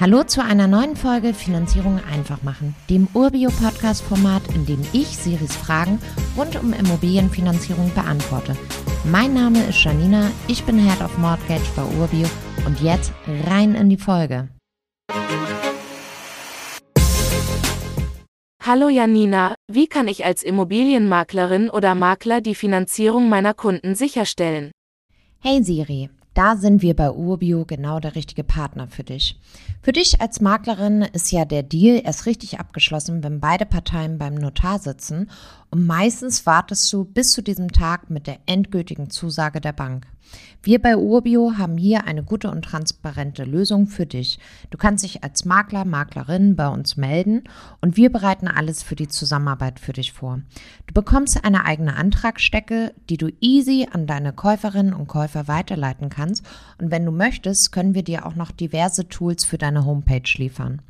Hallo zu einer neuen Folge Finanzierung einfach machen, dem Urbio-Podcast-Format, in dem ich Siris Fragen rund um Immobilienfinanzierung beantworte. Mein Name ist Janina, ich bin Head of Mortgage bei Urbio und jetzt rein in die Folge. Hallo Janina, wie kann ich als Immobilienmaklerin oder Makler die Finanzierung meiner Kunden sicherstellen? Hey Siri, da sind wir bei Urbio genau der richtige Partner für dich. Für dich als Maklerin ist ja der Deal erst richtig abgeschlossen, wenn beide Parteien beim Notar sitzen und meistens wartest du bis zu diesem Tag mit der endgültigen Zusage der Bank. Wir bei Urbio haben hier eine gute und transparente Lösung für dich. Du kannst dich als Makler, Maklerin bei uns melden und wir bereiten alles für die Zusammenarbeit für dich vor. Du bekommst eine eigene Antragsstecke, die du easy an deine Käuferinnen und Käufer weiterleiten kannst und wenn du möchtest, können wir dir auch noch diverse Tools für deine Homepage liefern.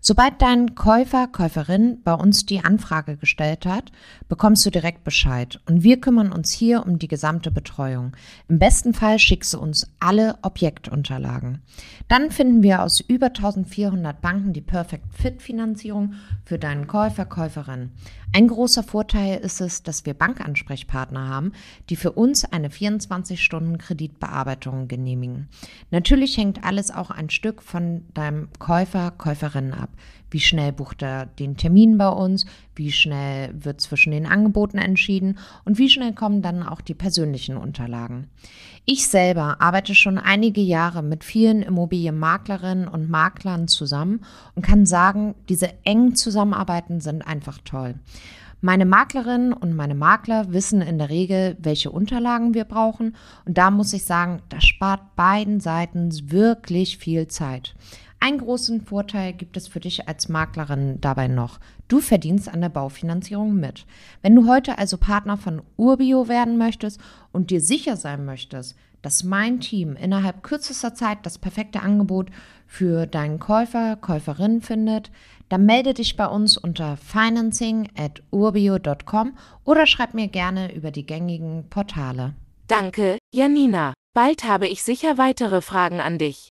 Sobald dein Käufer, Käuferin bei uns die Anfrage gestellt hat, bekommst du direkt Bescheid und wir kümmern uns hier um die gesamte Betreuung. Im besten Fall schickst du uns alle Objektunterlagen. Dann finden wir aus über 1400 Banken die Perfect Fit Finanzierung für deinen Käufer, Käuferin. Ein großer Vorteil ist es, dass wir Bankansprechpartner haben, die für uns eine 24-Stunden-Kreditbearbeitung genehmigen. Natürlich hängt alles auch ein Stück von deinem Käufer, Käuferin ab. Wie schnell bucht er den Termin bei uns? Wie schnell wird zwischen den Angeboten entschieden? Und wie schnell kommen dann auch die persönlichen Unterlagen? Ich selber arbeite schon einige Jahre mit vielen Immobilienmaklerinnen und Maklern zusammen und kann sagen, diese engen Zusammenarbeiten sind einfach toll. Meine Maklerinnen und meine Makler wissen in der Regel, welche Unterlagen wir brauchen. Und da muss ich sagen, das spart beiden Seiten wirklich viel Zeit. Einen großen Vorteil gibt es für dich als Maklerin dabei noch. Du verdienst an der Baufinanzierung mit. Wenn du heute also Partner von Urbio werden möchtest und dir sicher sein möchtest, dass mein Team innerhalb kürzester Zeit das perfekte Angebot für deinen Käufer, Käuferin findet, dann melde dich bei uns unter financing at urbio.com oder schreib mir gerne über die gängigen Portale. Danke, Janina. Bald habe ich sicher weitere Fragen an dich.